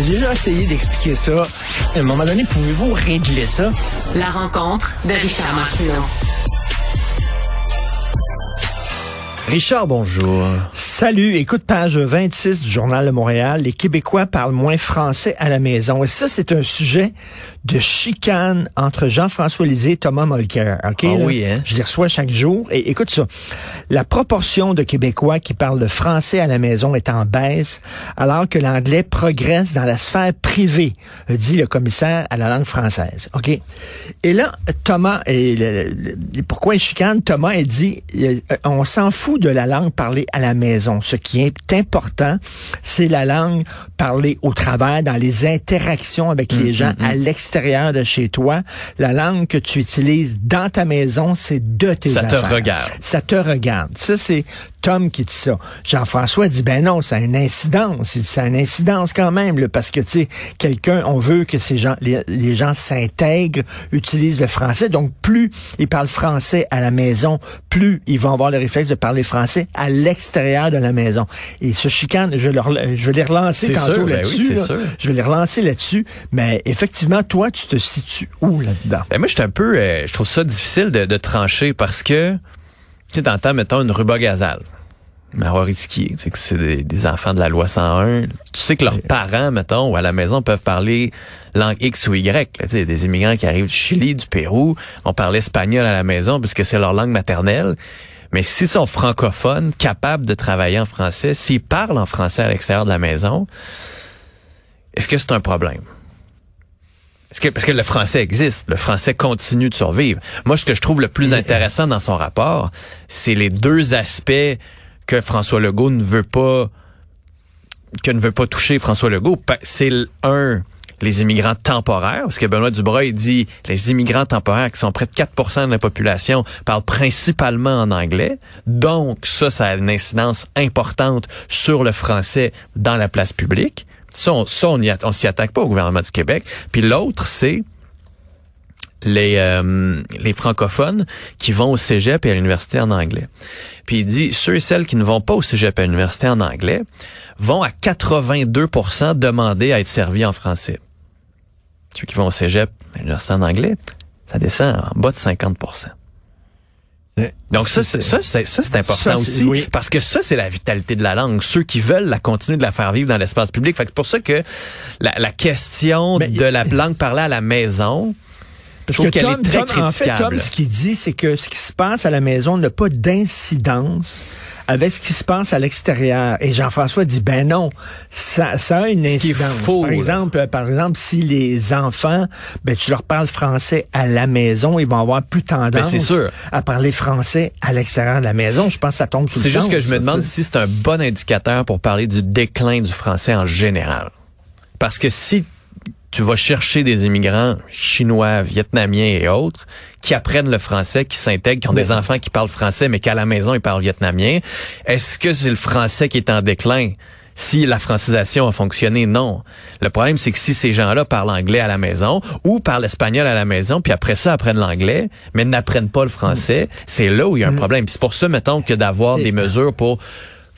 J'ai déjà essayé d'expliquer ça. À un moment donné, pouvez-vous régler ça? La rencontre de Richard Martineau. Richard, bonjour. Salut, écoute page 26 du Journal de Montréal. Les Québécois parlent moins français à la maison. Et ça, c'est un sujet de chicane entre Jean-François Lisée et Thomas Mulcair. OK? Ah oui, hein? Je les reçois chaque jour. Et écoute ça. La proportion de Québécois qui parlent le français à la maison est en baisse, alors que l'anglais progresse dans la sphère privée, dit le commissaire à la langue française. OK? Et là, Thomas, et le- le- pourquoi il chicane? Thomas a dit, euh, on s'en fout de la langue parlée à la maison. Ce qui est important, c'est la langue parlée au travail, dans les interactions avec Mm, les gens à l'extérieur de chez toi. La langue que tu utilises dans ta maison, c'est de tes Ça te regarde. Ça te regarde. Ça, c'est Tom qui dit ça. Jean-François dit, ben non, ça a une incidence. Il dit, ça a une incidence quand même, là, parce que, tu sais, quelqu'un, on veut que ces gens, les, les gens s'intègrent, utilisent le français. Donc, plus ils parlent français à la maison, plus ils vont avoir le réflexe de parler français à l'extérieur de la maison. Et ce chicane, je, leur, je vais les relancer C'est tantôt ben là-dessus. oui, c'est là. sûr. Je vais les relancer là-dessus. Mais effectivement, toi, tu te situes où là-dedans? Ben moi, je suis un peu, euh, je trouve ça difficile de, de trancher parce que, tu sais, t'entends, mettons, une ruba gazelle. Marorisquier, tu sais que c'est des, des enfants de la loi 101. Tu sais que leurs parents, mettons, ou à la maison, peuvent parler langue X ou Y. là. Tu sais, des immigrants qui arrivent du Chili, du Pérou, on parle espagnol à la maison puisque c'est leur langue maternelle. Mais s'ils sont francophones, capables de travailler en français, s'ils parlent en français à l'extérieur de la maison, est-ce que c'est un problème? Est-ce que, parce que le français existe, le français continue de survivre. Moi, ce que je trouve le plus intéressant dans son rapport, c'est les deux aspects que François Legault ne veut pas, que ne veut pas toucher François Legault. C'est un, les immigrants temporaires, parce que Benoît Dubois, il dit, les immigrants temporaires, qui sont près de 4% de la population, parlent principalement en anglais. Donc, ça, ça a une incidence importante sur le français dans la place publique. Ça, on, s'y attaque pas au gouvernement du Québec. Puis l'autre, c'est les, euh, les francophones qui vont au cégep et à l'université en anglais. Puis il dit, ceux et celles qui ne vont pas au cégep et à l'université en anglais vont à 82% demander à être servis en français. Ceux qui vont au cégep et à l'université en anglais, ça descend en bas de 50 donc ça, c'est, ça, c'est, ça, c'est important Ça, aussi, oui. parce que ça, c'est la vitalité de la langue. Ceux qui veulent la continuer de la faire vivre dans l'espace public. Fait que c'est pour ça que la, la question Mais- de la langue parlée à la maison, je trouve qu'elle est très Tom, en fait. Tom, ce qu'il dit, c'est que ce qui se passe à la maison n'a pas d'incidence avec ce qui se passe à l'extérieur. Et Jean-François dit, ben non, ça, ça a une Ce incidence. faux, par exemple, euh, par exemple, si les enfants, ben tu leur parles français à la maison, ils vont avoir plus tendance Ben, sûr. à parler français à l'extérieur de la maison. Je pense que ça tombe sous le C'est juste que je me demande si c'est un bon indicateur pour parler du déclin du français en général. Parce que si tu vas chercher des immigrants chinois, vietnamiens et autres qui apprennent le français, qui s'intègrent, qui ont des enfants qui parlent français, mais qu'à la maison ils parlent vietnamien, est-ce que c'est le français qui est en déclin? Si la francisation a fonctionné, non. Le problème, c'est que si ces gens-là parlent anglais à la maison ou parlent espagnol à la maison, puis après ça apprennent l'anglais, mais n'apprennent pas le français, c'est là où il y a un problème. Puis C'est pour ça, mettons, que d'avoir des mesures pour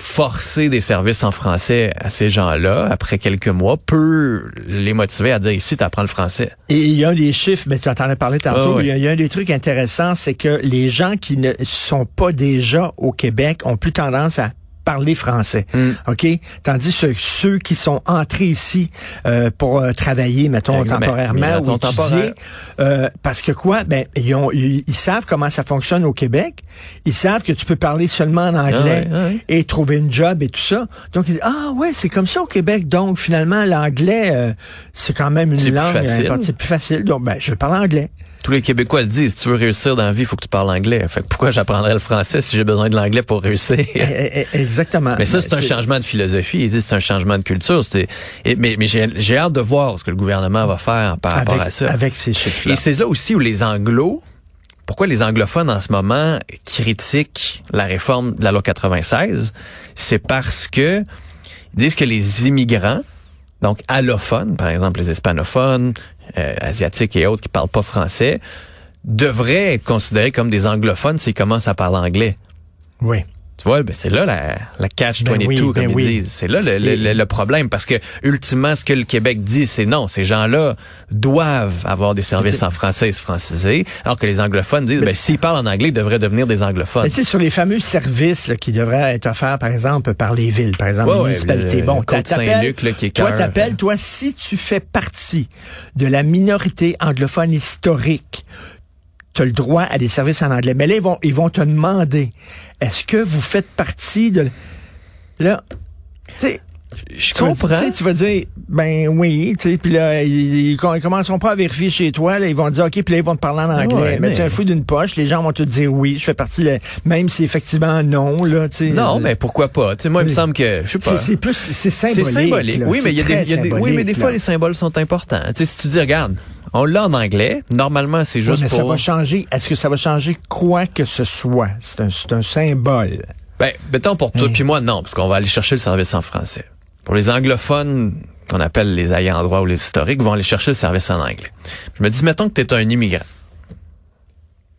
forcer des services en français à ces gens-là, après quelques mois, peut les motiver à dire ici, tu apprends le français. Et il y a des chiffres, mais tu en as parlé tantôt, Ah oui. il, y a, il y a un des trucs intéressants, c'est que les gens qui ne sont pas déjà au Québec ont plus tendance à parler français. Mm. OK? Tandis que ceux qui sont entrés ici euh, pour euh, travailler, mettons, Exactement. temporairement ou étudier, euh, parce que quoi? Ben, ils, ont, ils, ils savent comment ça fonctionne au Québec. Ils savent que tu peux parler seulement en anglais Ah ouais, ouais. et trouver une job et tout ça. Donc, ils disent, ah ouais, c'est comme ça au Québec. Donc, finalement, l'anglais, euh, c'est quand même une langue. C'est plus facile. Donc, ben, je parle anglais. Tous les Québécois le disent, si tu veux réussir dans la vie, il faut que tu parles anglais. Fait que pourquoi j'apprendrais le français si j'ai besoin de l'anglais pour réussir? Eh, eh, eh, Exactement. Mais ça, c'est un changement de philosophie, c'est un changement de culture. et- mais mais j'ai hâte de voir ce que le gouvernement va faire par rapport avec, à ça. avec ces chiffres-là. Et c'est là aussi où les anglos, pourquoi les anglophones en ce moment critiquent la réforme de la loi 96, c'est parce que ils disent que les immigrants, donc allophones, par exemple les hispanophones, euh, asiatiques et autres qui parlent pas français, devraient être considérés comme des anglophones s'ils commencent à parler anglais. Oui. Tu vois, ben c'est là la, la catch Ben 22, oui, comme ben ils oui. disent. C'est là le, le- le- le problème, parce que ultimement, ce que le Québec dit, c'est non, ces gens-là doivent avoir des services en français franciser, alors que les anglophones disent, ben, s'ils parlent en anglais, ils devraient devenir des anglophones. Mais tu sais, sur les fameux services là, qui devraient être offerts, par exemple, par les villes, par exemple, Ouais, les municipalités. le- bon, Saint-Luc, là, qui est toi, t'appelles, toi, si tu fais partie de la minorité anglophone historique, tu as le droit à des services en anglais. Mais là, ils vont, ils vont te demander, est-ce que vous faites partie de... Là, Je comprends. Tu, sais, tu vas dire, ben oui, tu sais, puis là, ils, ils, com- ils commenceront pas à vérifier chez toi, là, ils vont te dire, OK, puis là, ils vont te parler en anglais. Ouais, mais mais- tu es un fou d'une poche, les gens vont te dire oui, je fais partie, de- même si effectivement non, là, tu sais. Non, euh, mais pourquoi pas? Tu sais, moi, il me Oui. semble que, je sais pas. c'est c'est plus, c'est C'est symbolique. symbolique. là. Oui, mais il y a C'est des, y a des- oui, mais symbolique, des fois, là. les symboles sont importants. Tu sais, si tu dis, regarde, on l'a en anglais, normalement, c'est juste mais ça va changer. Est-ce que ça va changer quoi que ce soit? C'est un, c'est un symbole. Ben, mettons pour toi Hein? puis moi, non, parce qu'on va aller chercher le service en français. Pour les anglophones, qu'on appelle les ayants droit ou les historiques, vont aller chercher le service en anglais. Je me dis, mettons que tu es un immigrant,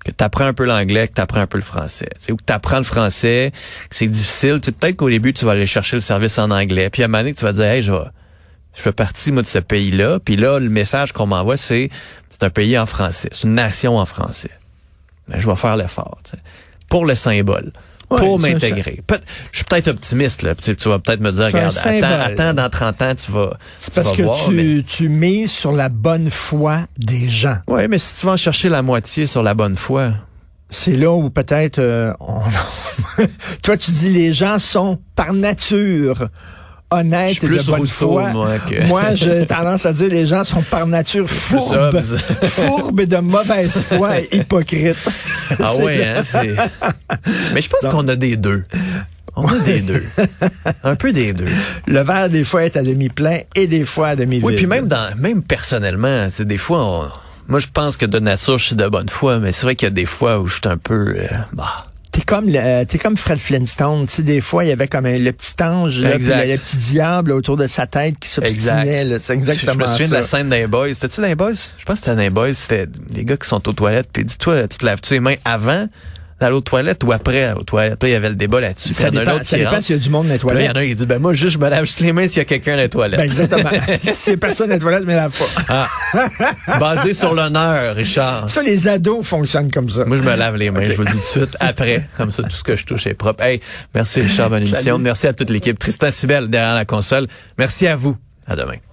que tu apprends un peu l'anglais, que tu apprends un peu le français, ou que tu apprends le français, que c'est difficile. Peut-être qu'au début, tu vas aller chercher le service en anglais, puis à un moment donné, tu vas dire, hey, je vais... Je fais partie, de ce pays-là. Puis là, le message qu'on m'envoie, c'est c'est un pays en français. C'est une nation en français. Mais je vais faire l'effort, pour le symbole pour m'intégrer. Je suis peut-être optimiste, là. Tu, tu vas peut-être me dire, regarde, symbole. attends, attends, dans 30 ans, tu vas, C'est parce vas que voir. tu, mais- tu mises sur la bonne foi des gens. Ouais, mais si tu vas en chercher la moitié sur la bonne foi, C'est là où peut-être euh, on- toi tu dis les gens sont par nature Suis et de bonne Rousseau, foi. moi, que- Moi, j'ai tendance à dire les gens sont par nature fourbes, fourbes et de mauvaise foi et hypocrites. ah ouais, là. hein, c'est. Mais je pense qu'on a des deux. On a des deux. Un peu des deux. Le verre des fois est à demi plein et des fois à demi vide. Oui, puis même dans, même personnellement, c'est des fois, on- moi je pense que de nature je suis de bonne foi, mais c'est vrai qu'il y a des fois où je suis un peu, euh, bah, T'es comme le- euh, t'es comme Fred Flintstone, tu sais des fois il y avait comme un- le petit ange là, le, le petit diable autour de sa tête qui s'obstinait là. c'est exactement Je me souviens ça. de la scène d'un boys. C'était-tu d'un boys? Je pense que c'était d'un boys. C'était les gars qui sont aux toilettes. Puis dis-toi, tu te laves-tu les mains avant? D'aller aux toilettes ou après aux toilettes? Puis là, il y avait le débat là-dessus. Ça dépend, ça dépend s'il y a du monde dans les là, il y toilettes. en a un qui dit, ben moi, juste, je me lave juste les mains s'il y a quelqu'un dans les toilettes. Ben exactement. si y a personne dans les toilettes, mais lave pas. Basé sur l'honneur, Richard. Ça, les ados fonctionnent comme ça. Moi, je me lave les mains. Je vous le dis tout de suite après. Comme ça, tout ce que je touche est propre. Hey, merci Richard, bonne émission. Merci à toute l'équipe. Tristan Sibel derrière la console. Merci à vous. À demain.